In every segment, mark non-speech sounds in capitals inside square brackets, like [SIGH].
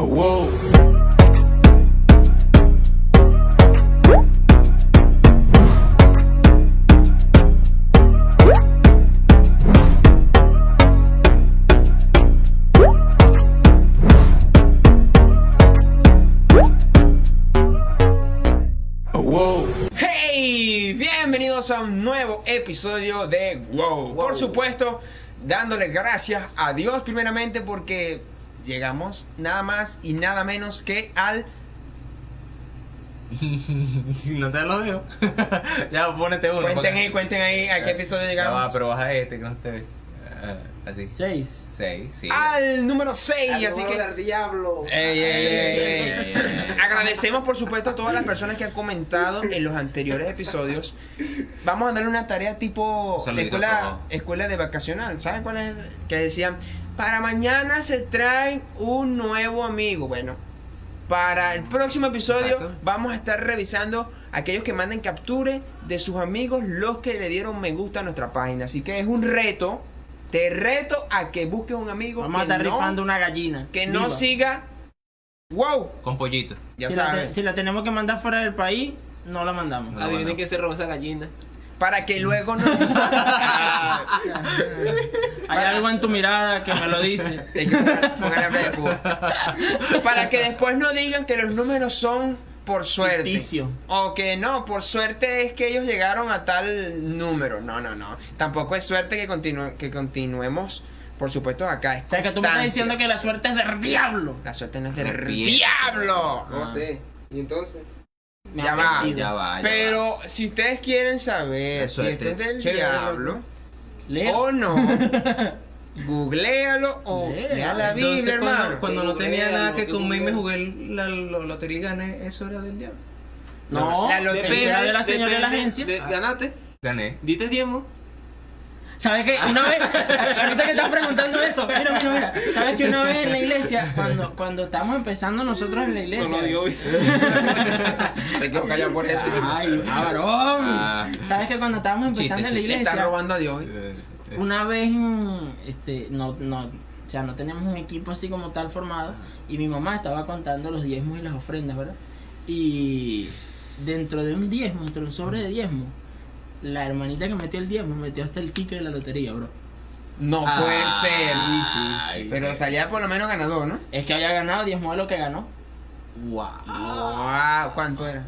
Oh, whoa. Oh, whoa. ¡Hey! Bienvenidos a un nuevo episodio de WoW. Por supuesto, dándole gracias a Dios primeramente porque llegamos nada más y nada menos que al... [LAUGHS] si no te lo dejo. [LAUGHS] ya, ponete uno. Cuenten porque- ahí, cuenten ahí a qué episodio llegamos. va, pero baja este que no esté. ah, así. Seis. Seis, sí. Al número 6, así que... del diablo. Ey. Agradecemos por supuesto a todas las personas que han comentado en los anteriores episodios. Vamos a darle una tarea tipo saludito escuela, escuela de vacacional. ¿Saben cuál es? Que decían, para mañana se trae un nuevo amigo. Bueno, para el próximo episodio Exacto. vamos a estar revisando aquellos que manden capture de sus amigos, los que le dieron me gusta a nuestra página. Así que es un reto. Te reto a que busques un amigo Vamos a que estar no- rifando una gallina. que no siga. ¡Wow! Con pollito. Ya si, la te- sabes. si la tenemos que mandar fuera del país, no la mandamos. No. Adivinen quién se robó esa gallina. Para que luego no. [LAUGHS] Hay algo en tu mirada que me lo dice. [LAUGHS] Para que después no digan que los números son por suerte. Ficticio. O que no, por suerte es que ellos llegaron a tal número. No, no, no. Tampoco es suerte que, continue, que continuemos, por supuesto, acá. Es O sea, que tú me estás diciendo que la suerte es del diablo. La suerte no es del diablo. No Ah. sé. Y entonces. Me Ya va. Ya va, ya Pero si ustedes quieren saber si esto es del diablo o no, [LAUGHS] googlealo o Lea. lea la Biblia, cuando, hermano. cuando no tenía nada que comer y me jugué la, la lotería y gané, eso era del diablo. No, La lotería depende de la señora de la agencia. de- ganaste. Gané. Diste diezmo. ¿Sabes qué? Una vez, ahorita que estás preguntando eso, mira, mira, mira. ¿Sabes que una vez en la iglesia, cuando, cuando estábamos empezando nosotros en la iglesia? Se quedó callado por eso. Ay, ah, varón. Ah. ¿Sabes que cuando estábamos empezando Chiste, en la chiste. Está iglesia? robando a Dios. Eh, eh. Una vez, mm, este, no, no, o sea, no teníamos un equipo así como tal formado y mi mamá estaba contando los diezmos y las ofrendas, ¿verdad? Y dentro de un diezmo, dentro de un sobre de diezmo, la hermanita que metió el diezmo metió hasta el ticket de la lotería, bro. No Ah, puede ser. sí, sí, Ay, Pero salía por lo menos ganador, ¿no? Es que había ganado diezmo de lo que ganó. Wow. Wow, ¿cuánto era?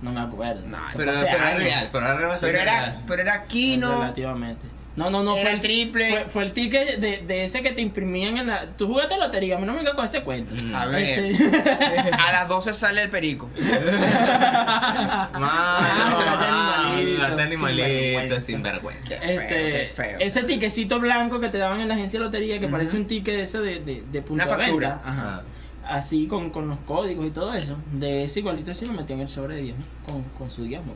No me acuerdo. No, Pero, pero era real, pero era Pero era, real. pero era Kino. Relativamente. No, no, no. Era fue el triple. Fue, fue el ticket de, de ese que te imprimían en la. Tú jugaste lotería, a mí no me vengas con ese cuento. Mm. A ver. Este- [LAUGHS] A las 12 sale el perico. [LAUGHS] Mano, Ah, animalito, este animalito, sinvergüenza. Este, feo. ese tiquecito blanco que te daban en la agencia de lotería, que Ujú. parece un ticket ese de, de, de punto Una de factura. venta, ajá. Ah. así con, con los códigos y todo eso, de ese igualito así lo metió en el sobre de diezmo, con, con su diezmo.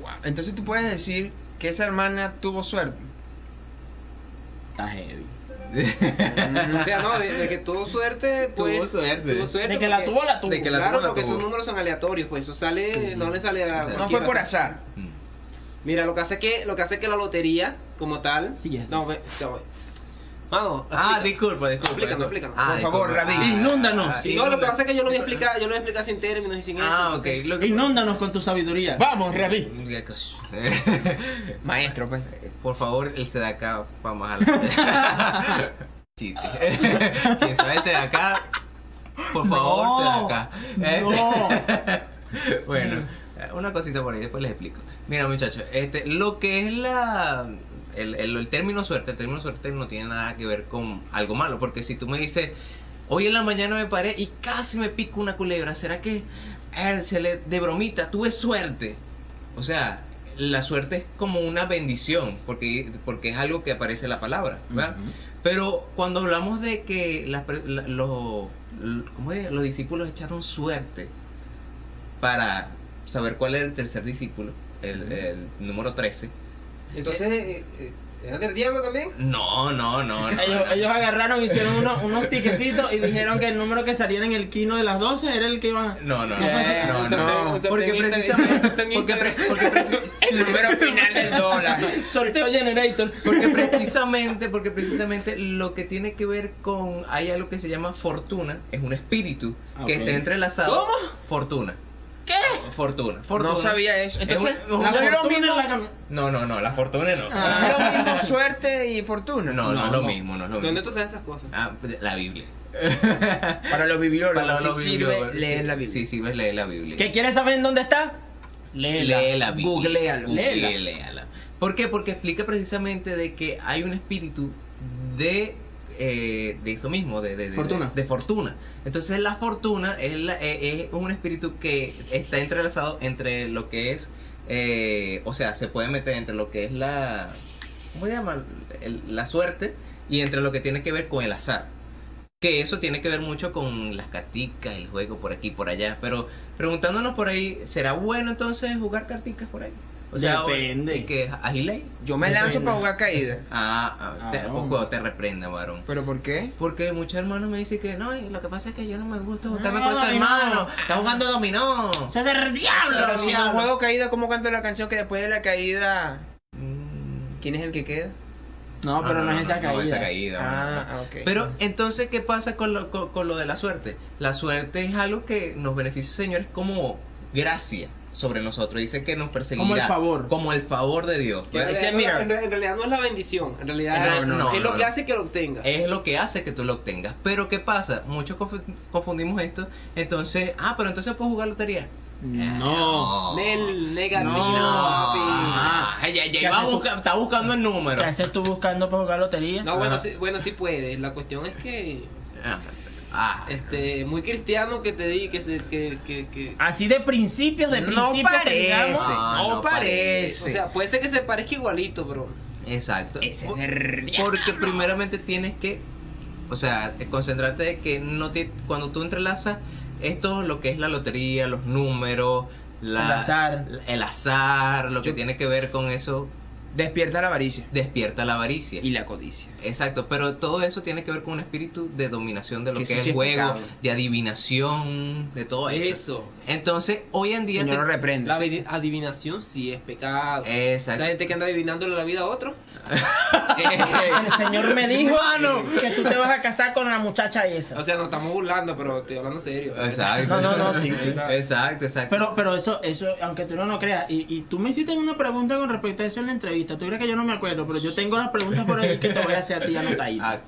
Wow. Entonces tú puedes decir que esa hermana tuvo suerte. Está heavy. [LAUGHS] O sea, no, de, de que tuvo suerte, Tuvo pues. suerte. Tuvo suerte. De que la tuvo, la tuvo. de que la Claro, tuvo, la porque tuvo. esos números son aleatorios, pues eso sale, no le sale a. No fue por azar. Mm. Mira, lo que hace que, lo que hace que la lotería, como tal. Sí, ya sé. No, ve, Mano, Ah, disculpa, disculpa. Explícame, disculpa. explícame. Ah, Por favor, disculpa. Rabí. Inúndanos. ah, Sí, no, lo que pasa es que yo lo voy a explicar, yo lo voy a explicar sin términos y sin eso. Ah, ok. Lo que... Inúndanos con tu sabiduría. Vamos, Rabí. [LAUGHS] Maestro, pues. Por favor, el Sedacá, vamos a [LAUGHS] Chiste. [LAUGHS] Quien sabe Sedacá, por favor, No, Sedacá. Eh, no. bueno, una cosita por ahí, después les explico. Mira, muchachos, este, lo que es la. El, el- el término suerte, el término suerte no tiene nada que ver con algo malo, porque si tú me dices, hoy en la mañana me paré y casi me pico una culebra, ¿será que eh, se le de bromita tuve suerte? O sea, la suerte es como una bendición, porque, porque es algo que aparece en la palabra, ¿verdad? Pero cuando hablamos de que las per- la- los, ¿cómo es? los discípulos echaron suerte para saber cuál era el tercer discípulo, el, el número 13, Entonces, eh, eh, ¿Era del diablo también? No, no, no. no, Ellos, no. ellos agarraron, hicieron unos, unos [LAUGHS] tiquecitos y dijeron que el número que saliera en el kino de las 12 era el que iban a... No, no, No no, porque precisamente, porque, pre- Instagram. porque preci- El número final del dólar. Sorteo Generator. Porque [LAUGHS] precisamente, porque precisamente lo que tiene que ver con, hay algo que se llama fortuna, es un espíritu que Ok. está entrelazado. ¿Cómo? Fortuna. ¿Qué? Fortuna. fortuna. No sabía eso. Entonces, Es un- La no es lo fortuna mismo. en la cam- No, no, no, la fortuna no. Ah. No es lo mismo suerte y fortuna. No, no, No, es lo mismo, no es lo ¿Dónde mismo. tú sabes esas cosas? Ah, la Biblia. [LAUGHS] Para los bibliólogos, Para sí sirve leer sí, la Biblia. Sí, sirve leer la Biblia. ¿Qué quieres saber en dónde está? Léela. Lee la Biblia. Googlealo. Léela. Googleala. ¿Por qué? Porque explica precisamente de que hay un espíritu de eh, de eso mismo, de, de, de- Fortuna. de fortuna. Entonces la fortuna es, la- eh, es un espíritu que está entrelazado entre lo que es, eh, o sea, se puede meter entre lo que es la, ¿cómo se llama? El- la suerte y entre lo que tiene que ver con el azar. Que eso tiene que ver mucho con las carticas, el juego por aquí y por allá. Pero preguntándonos por ahí, ¿será bueno entonces jugar carticas por ahí? O sea, Depende. que agilé. Yo me lanzo para jugar caída. Ah, ah, te, Ah, poco te reprende, varón. ¿Pero por qué? Porque muchos hermanos me dicen que no, y lo que pasa es que yo no me gusta juntarme No, con esos hermanos. Está jugando dominó. ¡Eso es del diablo! Pero si no juego caída, ¿cómo canto la canción que después de la caída... Mm, ¿Quién es el que queda? No, pero no, es esa caída. No, esa caída. Ah, no. ok. Pero entonces, ¿qué pasa con lo, con, con lo de la suerte? La suerte es algo que nos beneficia, señores, como gracia sobre nosotros. Dice que nos perseguirá. Como el favor. Como el favor de Dios. Que en, que realidad, mira- no, en re- en realidad no es la bendición, en realidad No, no, es lo no, que no. hace que lo obtenga. es lo que hace que tú lo obtengas. Pero ¿qué pasa? Muchos confu- confundimos esto. Entonces, ah, pero entonces puedo jugar lotería. No. Nel, negativo, No. papi. Ah, ya, ya ¿Qué iba a haces tú? buscar- está buscando el número. ¿Qué haces tú buscando para jugar lotería? No, bueno, sí, bueno, sí puede. La cuestión es que Ah, este muy cristiano que te di que se que, que, que Así de principios, de No principios parece. digamos. No no parece. o sea, puede ser que se parezca igualito, pero Exacto. Ese Porque primeramente tienes que, o sea, concentrarte de que no te, cuando tú entrelazas esto, lo que es la lotería, los números, la- El azar. el azar, lo que Yo- tiene que ver con eso, Despierta la avaricia. despierta la avaricia. Y la codicia. Exacto, pero todo eso tiene que ver con un espíritu de dominación de lo Que es sí el juego, pecado. de adivinación, de todo eso. eso. Entonces, hoy en día... Señor te- lo reprende. La adi- adivinación sí es pecado. Exacto. Esa gente que anda adivinándole la vida a otro. [LAUGHS] El señor me dijo Mano. que tú te vas a casar con la muchacha esa. O sea, nos estamos burlando, pero estoy hablando serio. Exacto. No, no, no, sí, sí. Exacto, exacto. Pero, pero eso, eso, aunque tú no lo creas, y, y tú me hiciste una pregunta con respecto a eso en la entrevista. Tú crees que yo no me acuerdo, pero yo tengo las preguntas por ahí que te voy a hacer a ti anotadita. Ah,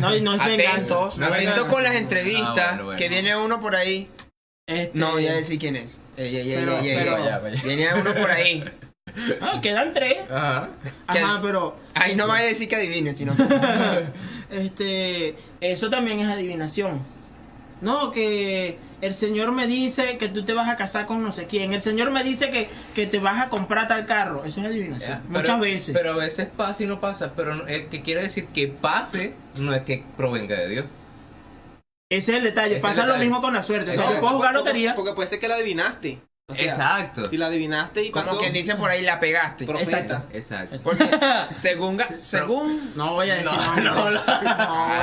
No, y no es. Atentos, No atentos con las entrevistas. Ah, bueno, bueno. Que viene uno por ahí. Este, No voy a decir quién es. Ey, ey, ey, Pero- pero- ey. Ya, vaya. Viene uno por ahí. [LAUGHS] Ah, quedan tres. Ajá. Ajá, pero Ahí no vaya a decir que adivine, sino. [LAUGHS] este, eso también es adivinación. No, que el Señor me dice que tú te vas a casar con no sé quién. El Señor me dice que, que te vas a comprar tal carro. Eso es adivinación. Muchas pero- veces. Pero a veces pasa y no pasa. Pero el que quiere decir que pase no es que provenga de Dios. Ese es el detalle. Ese es el Pasa lo mismo con la suerte. O sea, No, yo puedo jugar Porque- lotería. Porque puede ser que la adivinaste. O sea, Exacto. Si la adivinaste y Como pasó. quien dice por ahí, la pegaste. Profeta. Exacto. Exacto. Porque [LAUGHS] según, ga- según, No voy a decir No, no, no. No voy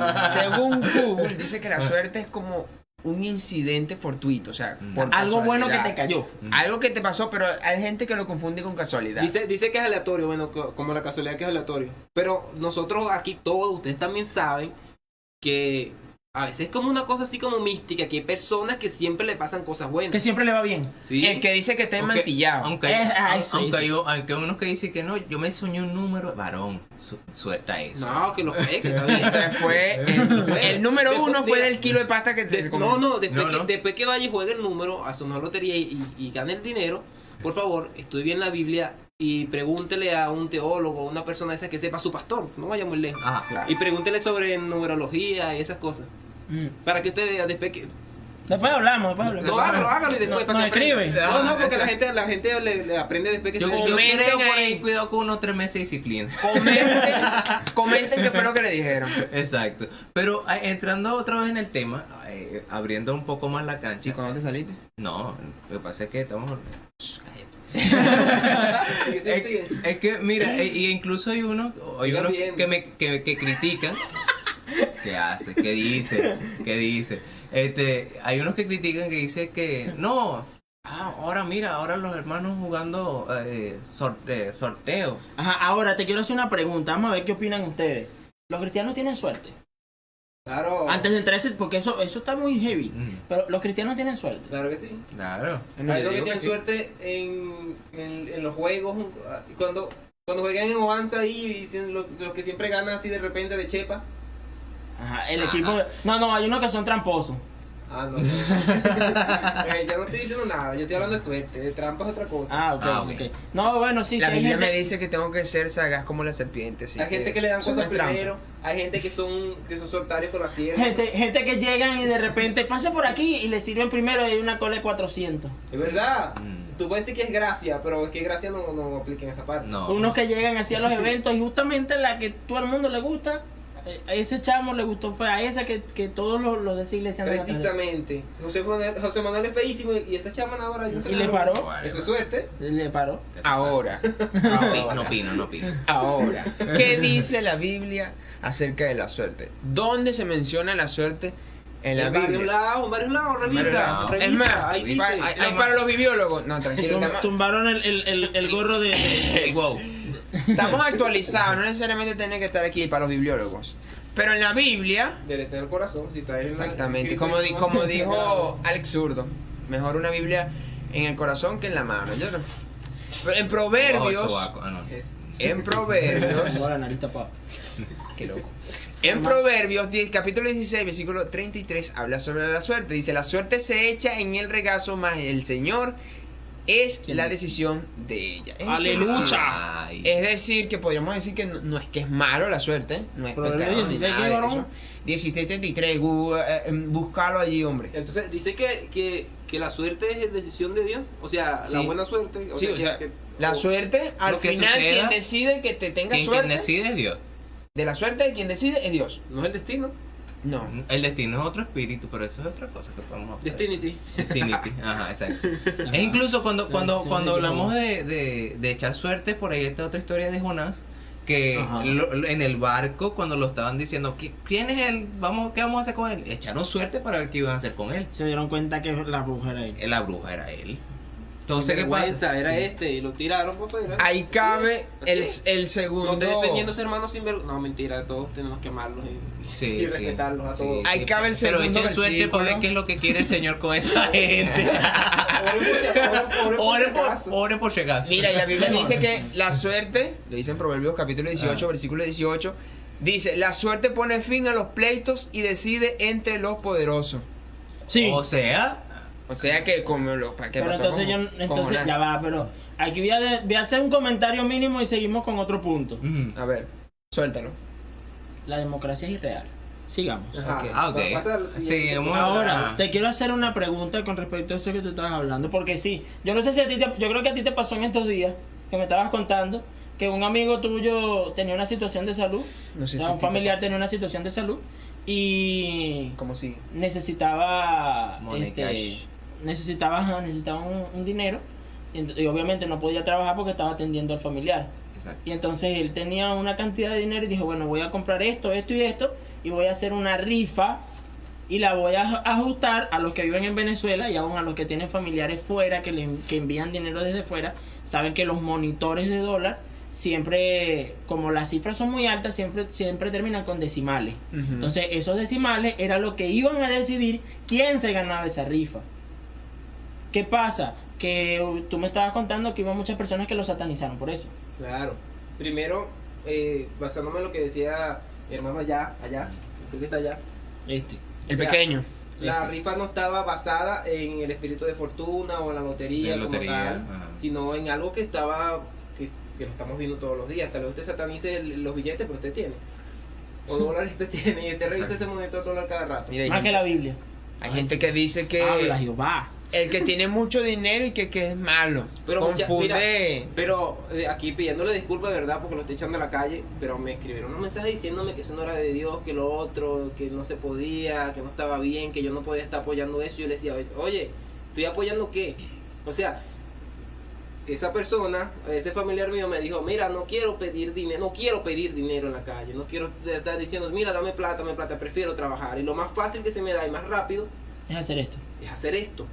a decir según Google, [LAUGHS] dice que la suerte es como un incidente fortuito. O sea, Mm. por Algo bueno que te cayó. Algo que te pasó, pero hay gente que lo confunde con casualidad. Dice, dice que es aleatorio, bueno, co- como la casualidad que es aleatorio. Pero nosotros aquí todos, ustedes también saben que a veces es como una cosa así como mística, que hay personas que siempre le pasan cosas Que buenas. siempre le va bien. Sí. El que dice que está Aunque- mantillado. Aunque, hay, Es- ah, aunque, sí. hay, aunque hay unos que dicen que no, yo me soñé un número, varón, su, suelta eso. No, que lo que [LAUGHS] está bien. Ese fue el, el número Después- uno fue del kilo de pasta que De- se comió. no, no después, No, que, después que vaya y juegue el número a su lotería y, y, y gane el dinero, por favor, estudie bien la Biblia y pregúntele a un teólogo, una persona esa que sepa su pastor, no vaya muy lejos. Ajá. Claro. Y pregúntele sobre numerología y esas cosas. Mm. Para que usted vea después que... Después hablamos, después hablamos. No, hágalo, hágalo y después No, para no que. No, no, porque la gente, la gente le, le aprende después que Yo, se... yo Comenten creo por ahí. cuidado con unos tres meses de disciplina. Comenten, [LAUGHS] comenten qué fue lo que le dijeron. Exacto. Pero eh, entrando otra vez en el tema, eh, abriendo un poco más la cancha. ¿Y cuándo te saliste? No, lo que pasa es que estamos. Shh, cállate. [LAUGHS] Es, que, es que, mira, e- y incluso hay unos, hay viendo. que, me, que, que critican. ¿Qué hace? ¿Qué dice? ¿Qué dice? Este, hay unos que critican que dicen que no, ah, ahora mira, ahora los hermanos jugando eh, eh, sorteo. Ajá, ahora te quiero hacer una pregunta, vamos a ver qué opinan ustedes. ¿Los cristianos tienen suerte? Claro. Antes de entrar ese, porque eso, eso está muy heavy. Mm. Pero los cristianos tienen suerte. Claro que sí. Claro. Bueno, Hay que tienen sí. suerte en, en, en los juegos. Cuando, cuando juegan en Ovanza ahí, y dicen los, los que siempre ganan así de repente de chepa. Ajá, el Ajá. equipo. No, no, hay unos que son tramposos. Ah, [LAUGHS] no. Eh, yo no estoy diciendo nada, yo estoy hablando de suerte. De trampa es otra cosa. Ah, ok, Ah, ok. ok. No, bueno, sí, La sí Biblia gente- me dice que tengo que ser sagaz como la serpiente. así hay gente que le dan cosas trampa. primero. Hay gente que son, que son soltarios con la sierra. Gente, gente que llegan y de repente pase por aquí y le sirven primero y hay una cola de 400. Es verdad. Mm. Tú puedes decir que es gracia, pero es que gracia no, no aplica en esa parte. No. Unos que llegan así a los eventos y justamente la que todo el mundo le gusta, a ese chamo le gustó fue a esa que, que todos los, los de esa iglesia Precisamente. José Manuel, José Manuel es feísimo y esa chama ahora Y le paró. Eso es suerte. Le paró. Ahora, No opino, no opino, no opino. ahora, [LAUGHS] ¿qué dice la Biblia acerca de la suerte? ¿Dónde se menciona la suerte en la en varios Biblia? lados, en varios lados, revisa. Varios lados. revisa, Es más, ahí dice. hay, hay para los bibliólogos. No, tranquilo. Tum- tumbaron el, el, el, el gorro de, de- [LAUGHS] wow. Estamos actualizados, no necesariamente tiene que estar aquí para los bibliólogos. Pero en la Biblia, Debe tener el corazón, si está exactamente, como, di- como dijo [LAUGHS] Alex Zurdo, mejor una Biblia en el corazón que en la mano. Yo no- Pero en Proverbios. Ah, no. En Proverbios, qué loco. En Proverbios, 10, capítulo 16, versículo 33, habla sobre la suerte. Dice, la suerte se echa en el regazo, más el Señor es ¿Quién la decisión de ella. Es Aleluya. Es decir, que podríamos decir que no, no es que es malo la suerte, no es Proverbios pecado ni 16, nada ¿qué, de varón? eso. 1633, gu- eh, eh, búscalo allí, hombre. Entonces, dice que, que, que la suerte es decisión de Dios. O sea, Sí. la buena suerte. O Sí, sea, o que- sea, que- la o- suerte, al final, suceda, quien decide que te tenga Quien, suerte, quien decide es Dios. de la suerte, quien decide es Dios. No es el destino. No. El destino es otro espíritu, pero eso es otra cosa que podemos hablar. Destinity. Destinity, ajá, exacto. Es [LAUGHS] incluso cuando, cuando, cuando hablamos de, de, de echar suerte, por ahí está otra historia de Jonás, que Ajá. lo- en el barco, cuando lo estaban diciendo, "¿Qui- ¿quién es él? Vamos, ¿Qué vamos a hacer con él? Echaron suerte para ver qué iban a hacer con él. Se dieron cuenta que la bruja era él. La bruja era él. Entonces, ¿qué pasa? Era Sí. este y lo tiraron por fuera. Ahí cabe el, el No segundo. estoy defendiendo a sus hermanos sin vergüenza. No, mentira, todos tenemos que amarlos y, Sí, y sí. respetarlos a Sí, todos. sí. Ahí cabe el Pero segundo echen suerte para ver qué es lo que quiere el Señor con esa [LAUGHS] gente. Oren por por por, si acaso. Mira, y la Biblia dice que la suerte, lo dice en Proverbios capítulo 18, Ah. versículo 18, dice, la suerte pone fin a los pleitos y decide entre los poderosos. Sí. O sea, O sea que como lo ¿qué pero pasó entonces yo, entonces ya va, pero aquí voy a, de- voy a hacer un comentario mínimo y seguimos con otro punto. mm, A ver, suéltalo. La democracia es irreal. Sigamos. Ajá. Ah, ok. Va a pasar al siguiente Sí, punto. vamos Ahora, Ah. te quiero hacer una pregunta con respecto a eso que tú estabas hablando, porque sí, yo no sé si a ti te, yo creo que a ti te pasó en estos días que me estabas contando que un amigo tuyo tenía una situación de salud, No sé si un familiar tenía una situación de salud y ¿Cómo sigue? necesitaba Money este, cash. Necesitaba, necesitaba un, un dinero y, ent- y obviamente no podía trabajar porque estaba atendiendo al familiar. exacto. Y entonces él tenía una cantidad de dinero y dijo, bueno, voy a comprar esto, esto y esto, y voy a hacer una rifa y la voy a aj- ajustar a los que viven en Venezuela y aún a los que tienen familiares fuera, que, le, que envían dinero desde fuera, saben que los monitores de dólar siempre, como las cifras son muy altas, siempre, siempre terminan con decimales. Entonces esos decimales era lo que iban a decidir quién se ganaba esa rifa. ¿Qué pasa? Que tú me estabas contando que hubo muchas personas que lo satanizaron por eso. Claro. Primero, eh, basándome en lo que decía mi hermano allá, allá, creo que está allá. Este. El O sea, pequeño. La Este. rifa no estaba basada en el espíritu de fortuna o en la lotería, como lotería, tal, sino en algo que estaba, que, que lo estamos viendo todos los días. Tal vez usted satanice el- los billetes, pero usted tiene. O dólares usted tiene, y usted revisa ese monitor dólar cada rato. Mira, Más que la Biblia. hay gente que dice que Habla Jehová. El que tiene mucho dinero y que, que es malo. Pero mucha- Confunde. mira, pero eh, aquí pidiéndole disculpas de verdad porque lo estoy echando a la calle, pero me escribieron un mensaje diciéndome que eso no era de Dios, que lo otro, que no se podía, que no estaba bien, que yo no podía estar apoyando eso. Yo le decía, oye, oye, ¿estoy apoyando qué? O sea, esa persona, ese familiar mío me dijo, mira, no quiero pedir dinero, no quiero pedir dinero en la calle, no quiero estar diciendo, mira, dame plata, dame plata, prefiero trabajar. Y lo más fácil que se me da y más rápido Es hacer esto. es hacer esto.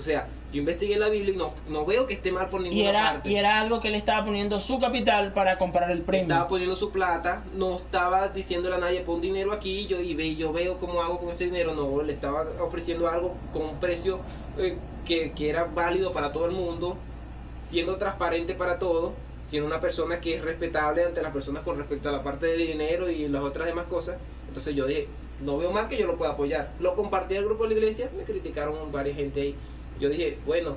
O sea, yo investigué la Biblia y no, no veo que esté mal por ninguna Y era, parte. y era algo que él estaba poniendo su capital para comprar el premio. Estaba poniendo su plata, no estaba diciéndole a nadie pon dinero aquí yo y ve, yo veo cómo hago con ese dinero, no, le estaba ofreciendo algo con un precio eh, que, que era válido para todo el mundo, siendo transparente para todo, siendo una persona que es respetable ante las personas con respecto a la parte del dinero y las otras demás cosas. Entonces yo dije, no veo mal que yo lo pueda apoyar. Lo compartí al grupo de la iglesia, me criticaron varias gente ahí. Yo dije, bueno,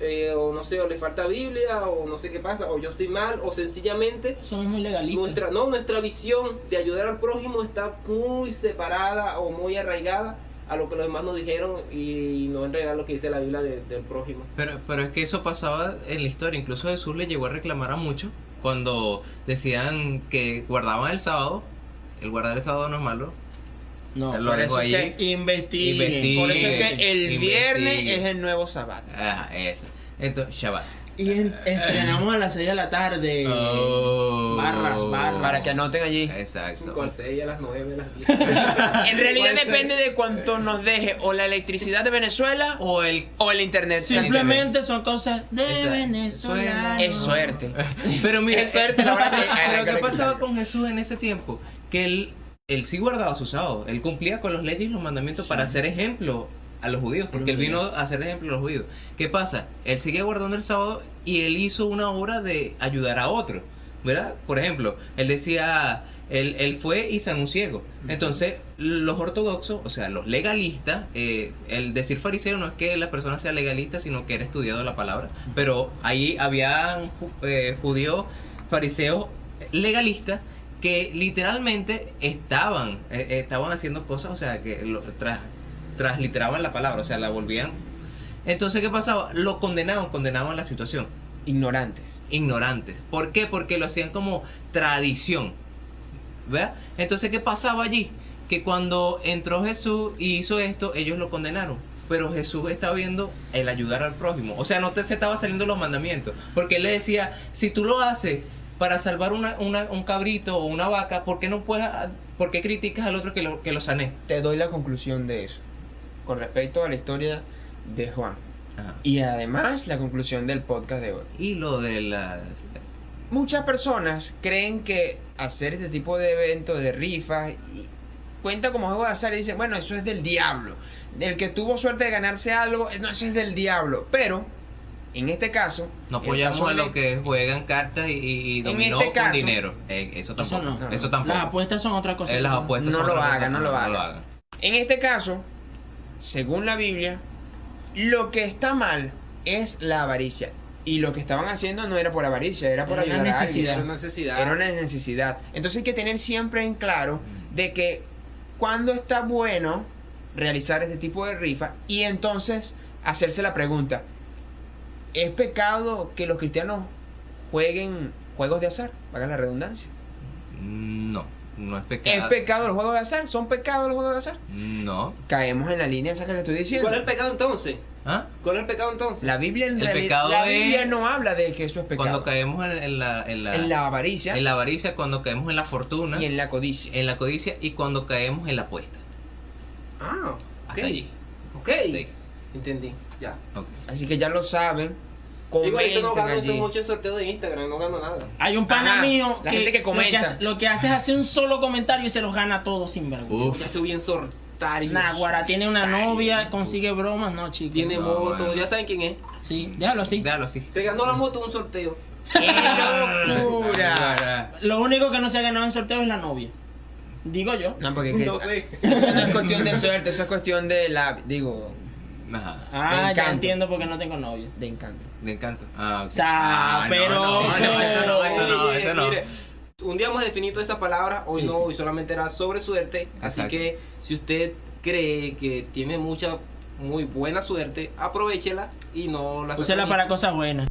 eh, o no sé, o le falta Biblia, o no sé qué pasa, o yo estoy mal, o sencillamente Somos muy legalistas. nuestra, no, nuestra visión de ayudar al prójimo está muy separada o muy arraigada a lo que los demás nos dijeron y no en realidad lo que dice la Biblia de- del prójimo. Pero, pero es que eso pasaba en la historia. Incluso Jesús le llegó a reclamar a muchos cuando decían que guardaban el sábado. El guardar el sábado no es malo. No, Lo por eso es ahí. que- investigue. Investigue. Por eso es que el viernes es el nuevo sabbat. Ah, eso. Entonces, Shabbat. Y en- estrenamos a las 6 de la tarde. Oh. Barras, barras. Para que anoten allí. Exacto. Con 6 a las 9 a las 10. En realidad Puede ser. depende de cuánto nos deje o la electricidad de Venezuela O el o el internet. Simplemente son cosas de Exacto. Venezuela. Es suerte. Pero mira, Es suerte la hora que- [LAUGHS] pero que ¿qué le pasaba con Jesús en ese tiempo? Que él, él sí guardaba su sábado, él cumplía con las leyes y los mandamientos para ser ejemplo a los judíos, porque él vino a ser ejemplo a los judíos. ¿Qué pasa? Él seguía guardando el sábado y él hizo una obra de ayudar a otros, ¿verdad? Por ejemplo, él decía, él, él fue y sanó un ciego. Entonces, los ortodoxos, o sea, los legalistas, eh, el decir fariseo no es que la persona sea legalista, sino que era estudiado la palabra, pero ahí había eh, judíos, fariseos legalistas que literalmente estaban eh, eh, estaban haciendo cosas, o sea, que lo, tras, transliteraban la palabra, o sea, la volvían. Entonces, ¿qué pasaba? Lo condenaban, condenaban la situación Ignorantes. ignorantes. ¿Por qué? Porque lo hacían como tradición. ¿Verdad? Entonces, ¿qué pasaba allí? Que cuando entró Jesús y hizo esto, ellos lo condenaron. Pero Jesús estaba viendo el ayudar al prójimo. O sea, no te, se estaba saliendo los mandamientos. Porque él le decía, si tú lo haces para salvar una, una- un cabrito o una vaca, ¿por qué no puedes, por qué criticas al otro que lo, que lo sané? Te doy la conclusión de eso. Con respecto a la historia de Juan. Ajá. Y además la conclusión del podcast de hoy. Y lo de las... Muchas personas creen que hacer este tipo de eventos, de rifas, y cuenta como juego de azar y dicen, bueno, eso es del diablo. El que tuvo suerte de ganarse algo, no, eso es del diablo. Pero, en este caso, No apoyamos caso a los que juegan cartas y, y, dominó este con caso- dinero. Eh, eso Eso tampoco. no. Eso tampoco. Las apuestas son otra cosa. Eh, las apuestas No son lo hagan, no lo hagan. En este caso, según la Biblia, lo que está mal es la avaricia. Y lo que estaban haciendo no era por avaricia, era por Era una ayudar a alguien. Era una necesidad. Era una necesidad. Entonces hay que tener siempre en claro de que cuando está bueno realizar este tipo de rifa y entonces hacerse la pregunta, ¿es pecado que los cristianos jueguen juegos de azar? Hagan la redundancia. No, no es ¿Es pecado. pecado los juegos de azar? ¿Son pecados los juegos de azar? No. Caemos en la línea esa que te estoy ¿Y diciendo. ¿Cuál es el pecado entonces? ¿Ah? ¿Cuál es el pecado entonces? La Biblia en El realidad pecado la es Biblia no habla de que eso es pecado. Cuando caemos en, en la, en, la, en la avaricia en la avaricia, cuando caemos en la fortuna, y en la codicia. en la codicia y cuando caemos en la apuesta. Ah, Hasta ok. allí. Ok. Sí. Entendí, ya. Así que ya lo saben. Igualito no Comenten gano allí. muchos sorteos de Instagram, no gano nada. Hay un pana Ajá, mío la gente que Lo comenta. que, hace, lo que hace es hacer un solo comentario y se los gana a todos sin vergüenza. Ya soy bien sortario. Naguara tiene una novia, consigue bromas, no chicos. Tiene No, moto, bueno. ya saben quién es. Sí, déjalo así. Déjalo así. Se ganó la moto en un sorteo. ¡Qué [LAUGHS] locura! Lo único que no se ha ganado en sorteo es la novia. Digo yo. No, porque [LAUGHS] que- No sé. eso no es cuestión de suerte, eso es cuestión de la, digo, Ajá. Ah, ya entiendo por qué no tengo novia. de encanto. De encanto. Ah, ok. O sea, Ah, pero- No, no, eso no, eso no, Mire, [LAUGHS] eso no. mire, un día hemos definido esa palabra, hoy Sí, no, sí. hoy solamente era sobre suerte. Así que si usted cree que tiene mucha, muy buena suerte, aprovechela y no la Úsela para cosas buenas.